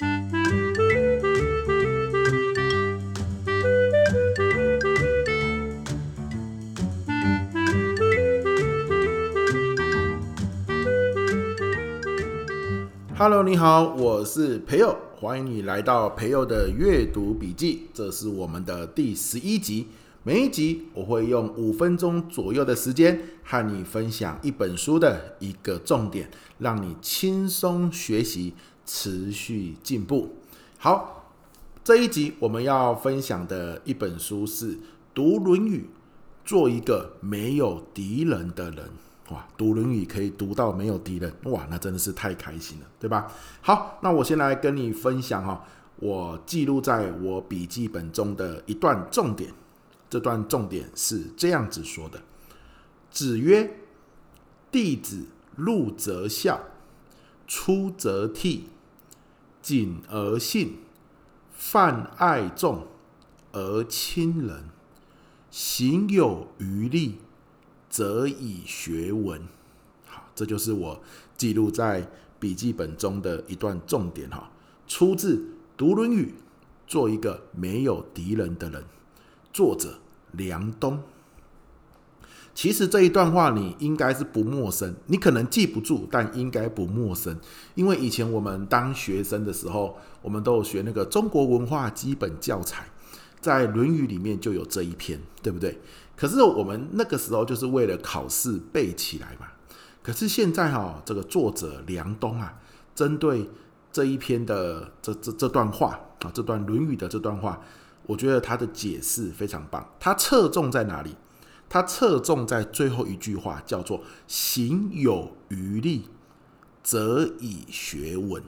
Hello，你好，我是培佑，欢迎你来到培佑的阅读笔记，这是我们的第十一集。每一集我会用五分钟左右的时间和你分享一本书的一个重点，让你轻松学习，持续进步。好，这一集我们要分享的一本书是《读论语，做一个没有敌人的人》。哇，读《论语》可以读到没有敌人，哇，那真的是太开心了，对吧？好，那我先来跟你分享哈，我记录在我笔记本中的一段重点。这段重点是这样子说的：子曰：“弟子入则孝，出则悌，谨而信，泛爱众而亲仁，行有余力。”则以学文，好，这就是我记录在笔记本中的一段重点哈，出自《读论语》，做一个没有敌人的人。作者梁冬。其实这一段话你应该是不陌生，你可能记不住，但应该不陌生，因为以前我们当学生的时候，我们都有学那个中国文化基本教材，在《论语》里面就有这一篇，对不对？可是我们那个时候就是为了考试背起来嘛。可是现在哈，这个作者梁冬啊，针对这一篇的这这这段话啊，这段《论语》的这段话，我觉得他的解释非常棒。他侧重在哪里？他侧重在最后一句话，叫做“行有余力，则以学文”。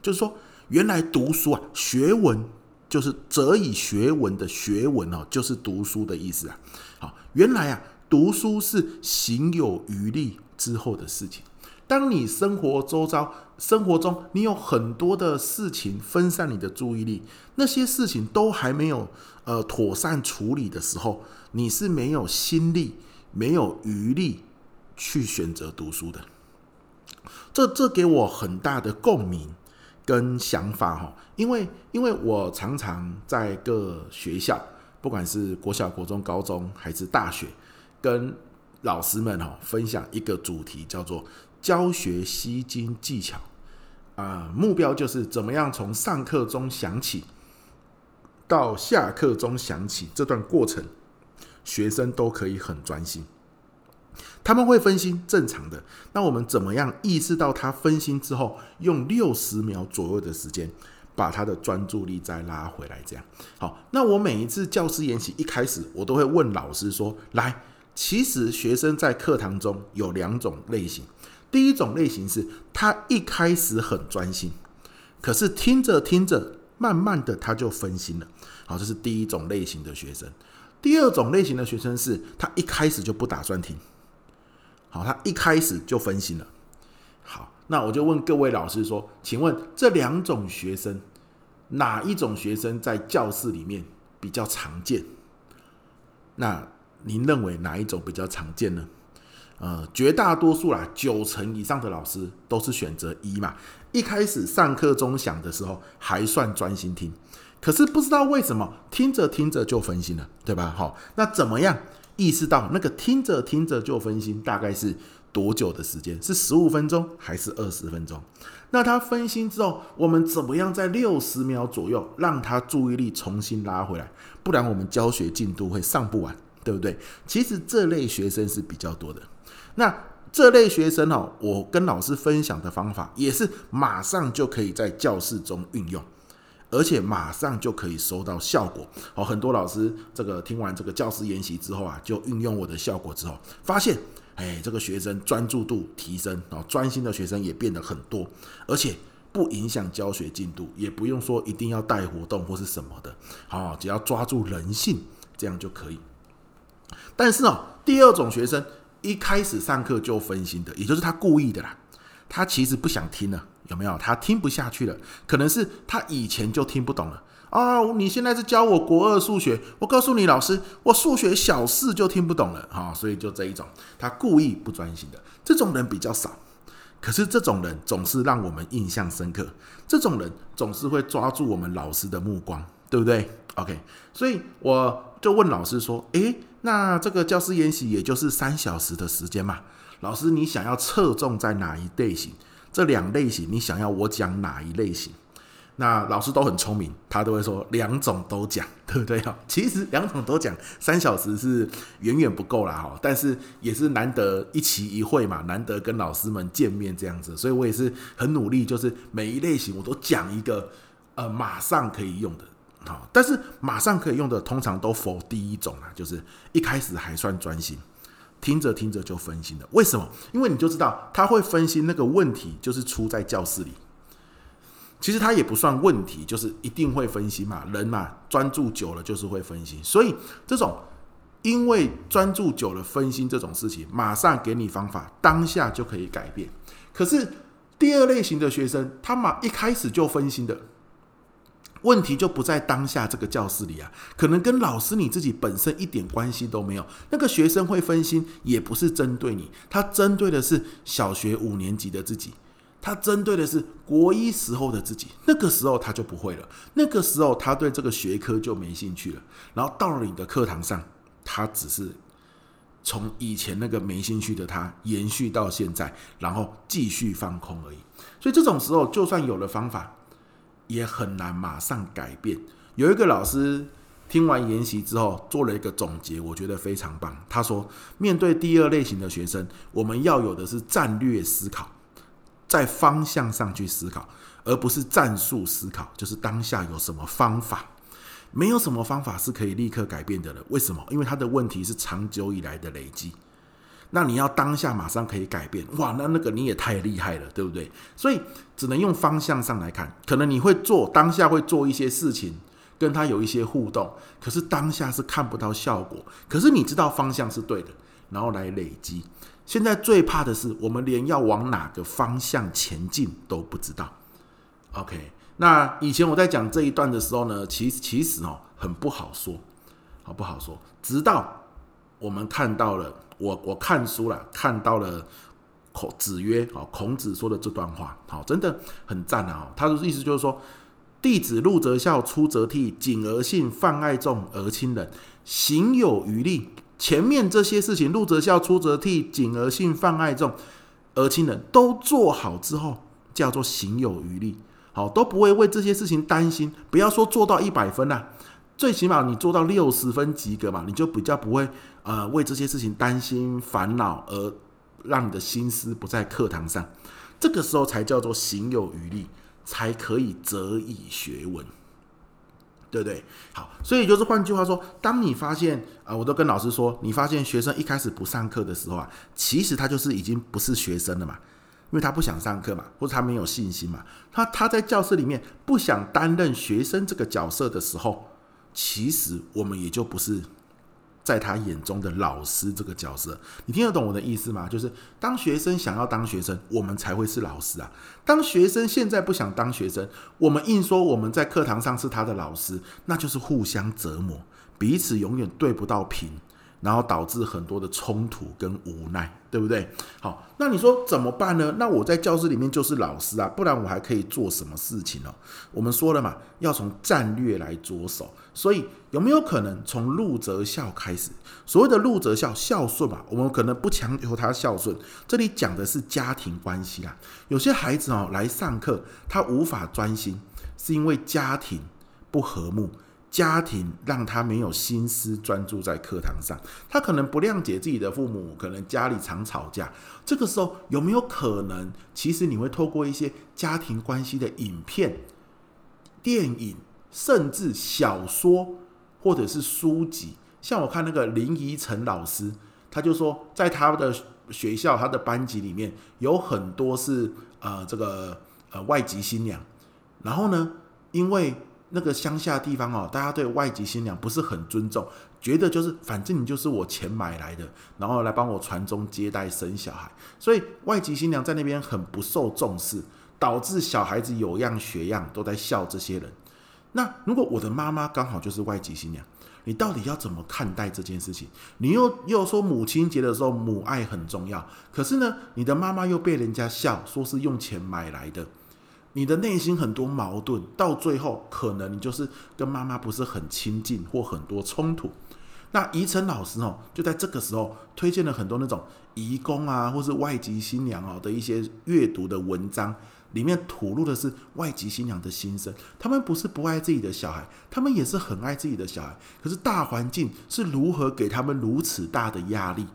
就是说，原来读书啊，学文。就是则以学文的学文哦，就是读书的意思啊。好，原来啊，读书是行有余力之后的事情。当你生活周遭、生活中，你有很多的事情分散你的注意力，那些事情都还没有呃妥善处理的时候，你是没有心力、没有余力去选择读书的。这这给我很大的共鸣。跟想法哈，因为因为我常常在各学校，不管是国小、国中、高中还是大学，跟老师们哈分享一个主题，叫做教学吸睛技巧啊，目标就是怎么样从上课中响起到下课中响起这段过程，学生都可以很专心。他们会分心，正常的。那我们怎么样意识到他分心之后，用六十秒左右的时间，把他的专注力再拉回来？这样好。那我每一次教师研习一开始，我都会问老师说：“来，其实学生在课堂中有两种类型。第一种类型是他一开始很专心，可是听着听着，慢慢的他就分心了。好，这是第一种类型的学生。第二种类型的学生是他一开始就不打算听。”好，他一开始就分心了。好，那我就问各位老师说，请问这两种学生，哪一种学生在教室里面比较常见？那您认为哪一种比较常见呢？呃，绝大多数啦，九成以上的老师都是选择一嘛。一开始上课钟响的时候还算专心听，可是不知道为什么听着听着就分心了，对吧？好，那怎么样？意识到那个听着听着就分心，大概是多久的时间？是十五分钟还是二十分钟？那他分心之后，我们怎么样在六十秒左右让他注意力重新拉回来？不然我们教学进度会上不完，对不对？其实这类学生是比较多的。那这类学生哦，我跟老师分享的方法也是马上就可以在教室中运用。而且马上就可以收到效果。好，很多老师这个听完这个教师研习之后啊，就运用我的效果之后，发现，哎，这个学生专注度提升，哦，专心的学生也变得很多，而且不影响教学进度，也不用说一定要带活动或是什么的，好，只要抓住人性，这样就可以。但是哦，第二种学生一开始上课就分心的，也就是他故意的啦，他其实不想听了。有没有？他听不下去了，可能是他以前就听不懂了啊！你现在是教我国二数学，我告诉你老师，我数学小四就听不懂了啊！所以就这一种，他故意不专心的这种人比较少。可是这种人总是让我们印象深刻，这种人总是会抓住我们老师的目光，对不对？OK，所以我就问老师说：“诶，那这个教师研习也就是三小时的时间嘛？老师，你想要侧重在哪一类型？这两类型，你想要我讲哪一类型？”那老师都很聪明，他都会说两种都讲，对不对啊？其实两种都讲，三小时是远远不够啦哈。但是也是难得一期一会嘛，难得跟老师们见面这样子，所以我也是很努力，就是每一类型我都讲一个，呃，马上可以用的。好，但是马上可以用的通常都否第一种啊，就是一开始还算专心，听着听着就分心了。为什么？因为你就知道他会分心，那个问题就是出在教室里。其实他也不算问题，就是一定会分心嘛，人嘛，专注久了就是会分心。所以这种因为专注久了分心这种事情，马上给你方法，当下就可以改变。可是第二类型的学生，他马一开始就分心的问题就不在当下这个教室里啊，可能跟老师你自己本身一点关系都没有。那个学生会分心，也不是针对你，他针对的是小学五年级的自己。他针对的是国一时候的自己，那个时候他就不会了，那个时候他对这个学科就没兴趣了。然后到了你的课堂上，他只是从以前那个没兴趣的他延续到现在，然后继续放空而已。所以这种时候，就算有了方法，也很难马上改变。有一个老师听完研习之后做了一个总结，我觉得非常棒。他说，面对第二类型的学生，我们要有的是战略思考。在方向上去思考，而不是战术思考。就是当下有什么方法，没有什么方法是可以立刻改变的了。为什么？因为他的问题是长久以来的累积。那你要当下马上可以改变，哇，那那个你也太厉害了，对不对？所以只能用方向上来看，可能你会做当下会做一些事情，跟他有一些互动，可是当下是看不到效果。可是你知道方向是对的，然后来累积。现在最怕的是，我们连要往哪个方向前进都不知道。OK，那以前我在讲这一段的时候呢，其其实哦，很不好说，好不好说。直到我们看到了，我我看书了，看到了孔子曰，哦，孔子说的这段话，好，真的很赞啊！他的意思就是说，弟子入则孝，出则悌，谨而信，泛爱众而亲仁，行有余力。前面这些事情，入则孝，出则悌，谨而信，泛爱众而亲仁，都做好之后，叫做行有余力。好，都不会为这些事情担心。不要说做到一百分呐，最起码你做到六十分及格嘛，你就比较不会呃为这些事情担心烦恼，而让你的心思不在课堂上。这个时候才叫做行有余力，才可以择以学文。对不对？好，所以就是换句话说，当你发现啊、我都跟老师说，你发现学生一开始不上课的时候啊，其实他就是已经不是学生了嘛，因为他不想上课嘛，或者他没有信心嘛，他他在教室里面不想担任学生这个角色的时候，其实我们也就不是。在他眼中的老师这个角色，你听得懂我的意思吗？就是当学生想要当学生，我们才会是老师啊。当学生现在不想当学生，我们硬说我们在课堂上是他的老师，那就是互相折磨，彼此永远对不到频。然后导致很多的冲突跟无奈，对不对？好，那你说怎么办呢？那我在教室里面就是老师啊，不然我还可以做什么事情呢？我们说了嘛，要从战略来着手，所以有没有可能从入则孝开始？所谓的入则孝，孝顺嘛，我们可能不强求他孝顺，这里讲的是家庭关系啦。有些孩子哦来上课，他无法专心，是因为家庭不和睦。家庭让他没有心思专注在课堂上，他可能不谅解自己的父母，可能家里常吵架。这个时候有没有可能，其实你会透过一些家庭关系的影片、电影，甚至小说或者是书籍，像我看那个林依晨老师，他就说，在他的学校、他的班级里面有很多是呃这个呃外籍新娘，然后呢，因为那个乡下地方哦，大家对外籍新娘不是很尊重，觉得就是反正你就是我钱买来的，然后来帮我传宗接代生小孩，所以外籍新娘在那边很不受重视，导致小孩子有样学样，都在笑这些人。那如果我的妈妈刚好就是外籍新娘，你到底要怎么看待这件事情？你又又说母亲节的时候母爱很重要，可是呢，你的妈妈又被人家笑说是用钱买来的，你的内心很多矛盾，到最后可能你就是跟妈妈不是很亲近或很多冲突。那宜晨老师哦，就在这个时候推荐了很多那种移工啊，或是外籍新娘哦的一些阅读的文章。里面吐露的是外籍新娘的心声，他们不是不爱自己的小孩，他们也是很爱自己的小孩。可是大环境是如何给他们如此大的压力？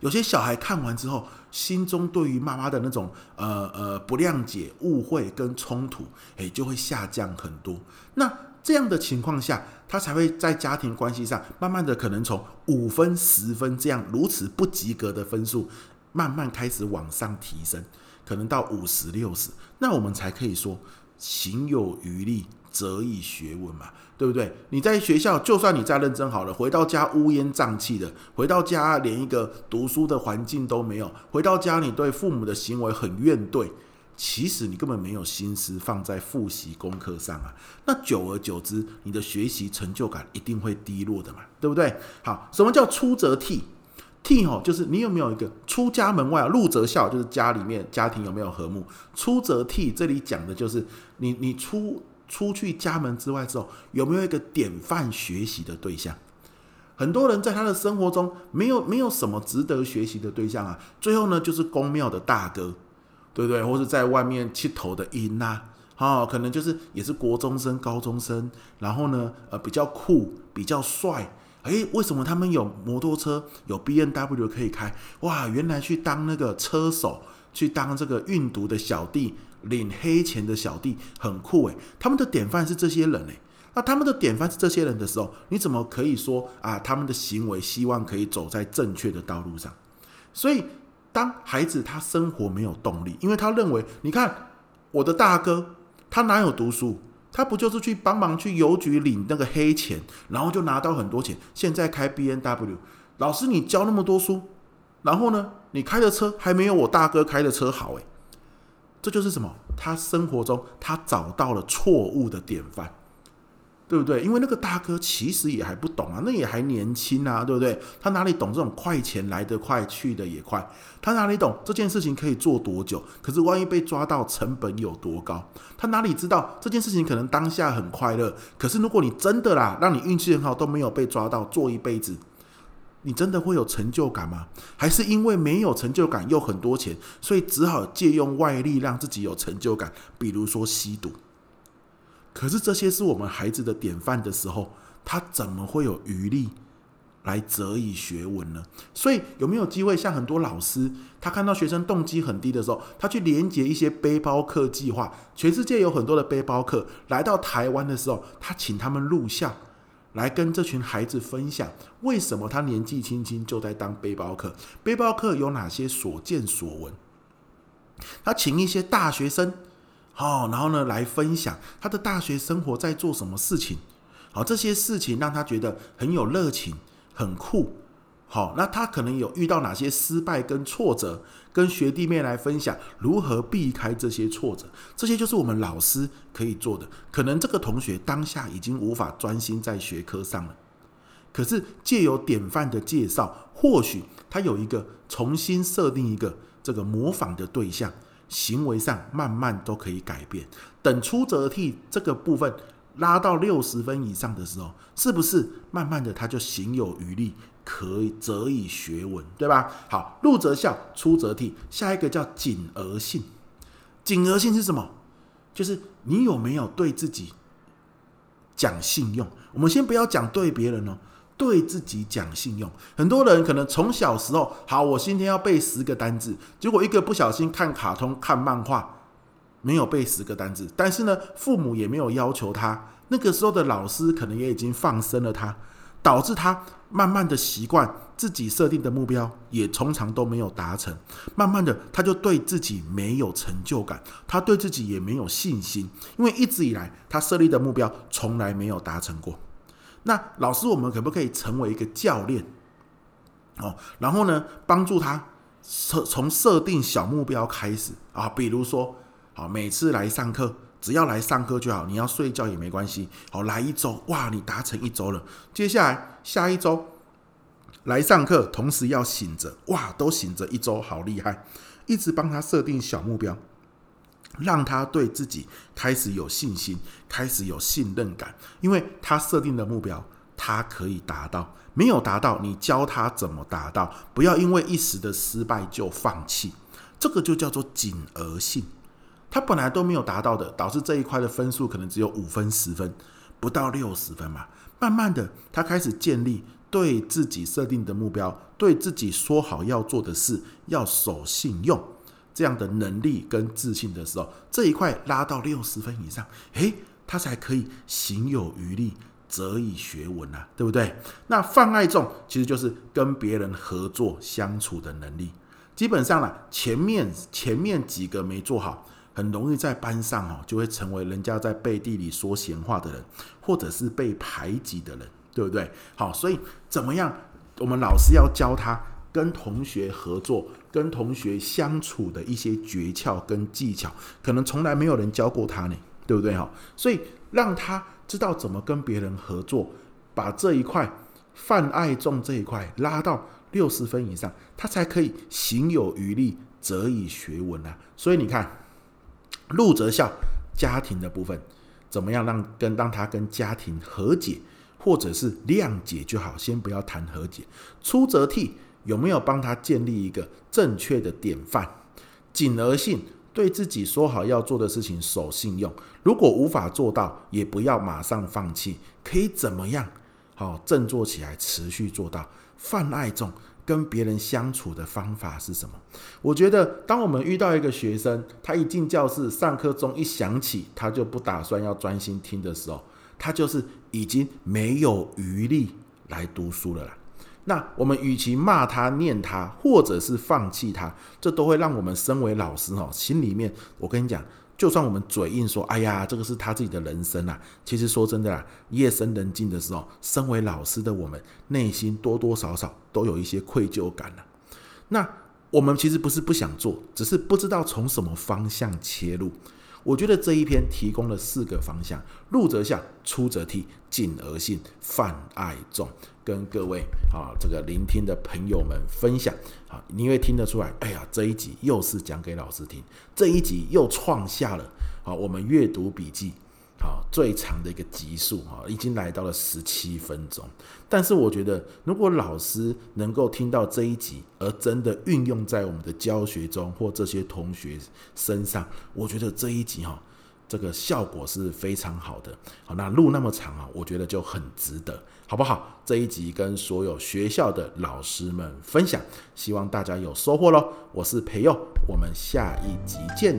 有些小孩看完之后，心中对于妈妈的那种呃呃不谅解、误会跟冲突，诶，就会下降很多。那这样的情况下，他才会在家庭关系上，慢慢的可能从五分、十分这样如此不及格的分数，慢慢开始往上提升。可能到五十六十，那我们才可以说行有余力，则以学问嘛，对不对？你在学校，就算你再认真好了，回到家乌烟瘴气的，回到家连一个读书的环境都没有，回到家你对父母的行为很怨怼，其实你根本没有心思放在复习功课上啊。那久而久之，你的学习成就感一定会低落的嘛，对不对？好，什么叫出则悌？悌哦，就是你有没有一个出家门外啊，入则孝，就是家里面家庭有没有和睦；出则悌，这里讲的就是你你出出去家门之外之后，有没有一个典范学习的对象？很多人在他的生活中没有没有什么值得学习的对象啊，最后呢就是宫庙的大哥，对不对？或者在外面剃头的阴呐，哦，可能就是也是国中生、高中生，然后呢呃比较酷、比较帅。诶，为什么他们有摩托车，有 B N W 可以开？哇，原来去当那个车手，去当这个运毒的小弟，领黑钱的小弟，很酷诶。他们的典范是这些人诶。那他们的典范是这些人的时候，你怎么可以说啊？他们的行为希望可以走在正确的道路上？所以，当孩子他生活没有动力，因为他认为，你看我的大哥，他哪有读书？他不就是去帮忙去邮局领那个黑钱，然后就拿到很多钱。现在开 B N W，老师你教那么多书，然后呢，你开的车还没有我大哥开的车好诶。这就是什么？他生活中他找到了错误的典范。对不对？因为那个大哥其实也还不懂啊，那也还年轻啊，对不对？他哪里懂这种快钱来得快去得也快？他哪里懂这件事情可以做多久？可是万一被抓到，成本有多高？他哪里知道这件事情可能当下很快乐，可是如果你真的啦，让你运气很好都没有被抓到，做一辈子，你真的会有成就感吗？还是因为没有成就感又很多钱，所以只好借用外力让自己有成就感，比如说吸毒。可是这些是我们孩子的典范的时候，他怎么会有余力来择以学文呢？所以有没有机会像很多老师，他看到学生动机很低的时候，他去连接一些背包客计划。全世界有很多的背包客来到台湾的时候，他请他们录像来跟这群孩子分享，为什么他年纪轻轻就在当背包客？背包客有哪些所见所闻？他请一些大学生。哦，然后呢，来分享他的大学生活在做什么事情。好，这些事情让他觉得很有热情，很酷。好，那他可能有遇到哪些失败跟挫折，跟学弟妹来分享如何避开这些挫折。这些就是我们老师可以做的。可能这个同学当下已经无法专心在学科上了，可是借由典范的介绍，或许他有一个重新设定一个这个模仿的对象。行为上慢慢都可以改变。等出则悌这个部分拉到六十分以上的时候，是不是慢慢的他就行有余力，可以则以学文，对吧？好，入则孝，出则悌。下一个叫谨而信。谨而信是什么？就是你有没有对自己讲信用？我们先不要讲对别人哦。对自己讲信用，很多人可能从小时候，好，我今天要背十个单字，结果一个不小心看卡通、看漫画，没有背十个单字。但是呢，父母也没有要求他，那个时候的老师可能也已经放生了他，导致他慢慢的习惯自己设定的目标，也通常都没有达成。慢慢的，他就对自己没有成就感，他对自己也没有信心，因为一直以来他设立的目标从来没有达成过。那老师，我们可不可以成为一个教练？哦，然后呢，帮助他设从设定小目标开始啊，比如说，好，每次来上课只要来上课就好，你要睡觉也没关系。好，来一周，哇，你达成一周了。接下来下一周来上课，同时要醒着，哇，都醒着一周，好厉害！一直帮他设定小目标，让他对自己开始有信心，开始有信任感，因为他设定的目标，他可以达到。没有达到，你教他怎么达到，不要因为一时的失败就放弃。这个就叫做谨而信。他本来都没有达到的，导致这一块的分数可能只有五分、十分，不到六十分嘛。慢慢的，他开始建立对自己设定的目标，对自己说好要做的事要守信用这样的能力跟自信的时候，这一块拉到六十分以上，诶，他才可以行有余力，则以学文啊，对不对？那泛爱众其实就是跟别人合作相处的能力。基本上呢，前面前面几个没做好，很容易在班上哦，就会成为人家在背地里说闲话的人，或者是被排挤的人，对不对？好，所以怎么样？我们老师要教他跟同学合作、跟同学相处的一些诀窍跟技巧，可能从来没有人教过他呢，对不对？哈，所以让他知道怎么跟别人合作，把这一块泛爱众这一块拉到。六十分以上，他才可以行有余力，则以学文啊。所以你看，入则孝，家庭的部分怎么样让跟让他跟家庭和解，或者是谅解就好，先不要谈和解。出则悌，有没有帮他建立一个正确的典范？谨而信，对自己说好要做的事情守信用。如果无法做到，也不要马上放弃，可以怎么样？好，振作起来，持续做到。泛爱众跟别人相处的方法是什么？我觉得，当我们遇到一个学生，他一进教室，上课钟一响起，他就不打算要专心听的时候，他就是已经没有余力来读书了啦。那我们与其骂他、念他，或者是放弃他，这都会让我们身为老师哦，心里面，我跟你讲。就算我们嘴硬说，哎呀，这个是他自己的人生啊。其实说真的啊，夜深人静的时候，身为老师的我们，内心多多少少都有一些愧疚感了。那我们其实不是不想做，只是不知道从什么方向切入。我觉得这一篇提供了四个方向：入则孝，出则悌，谨而信，泛爱众。跟各位啊，这个聆听的朋友们分享啊，你会听得出来，哎呀，这一集又是讲给老师听，这一集又创下了啊，我们阅读笔记啊最长的一个集数哈，已经来到了十七分钟。但是我觉得，如果老师能够听到这一集，而真的运用在我们的教学中或这些同学身上，我觉得这一集哈。这个效果是非常好的，好，那录那么长啊，我觉得就很值得，好不好？这一集跟所有学校的老师们分享，希望大家有收获喽。我是培佑，我们下一集见。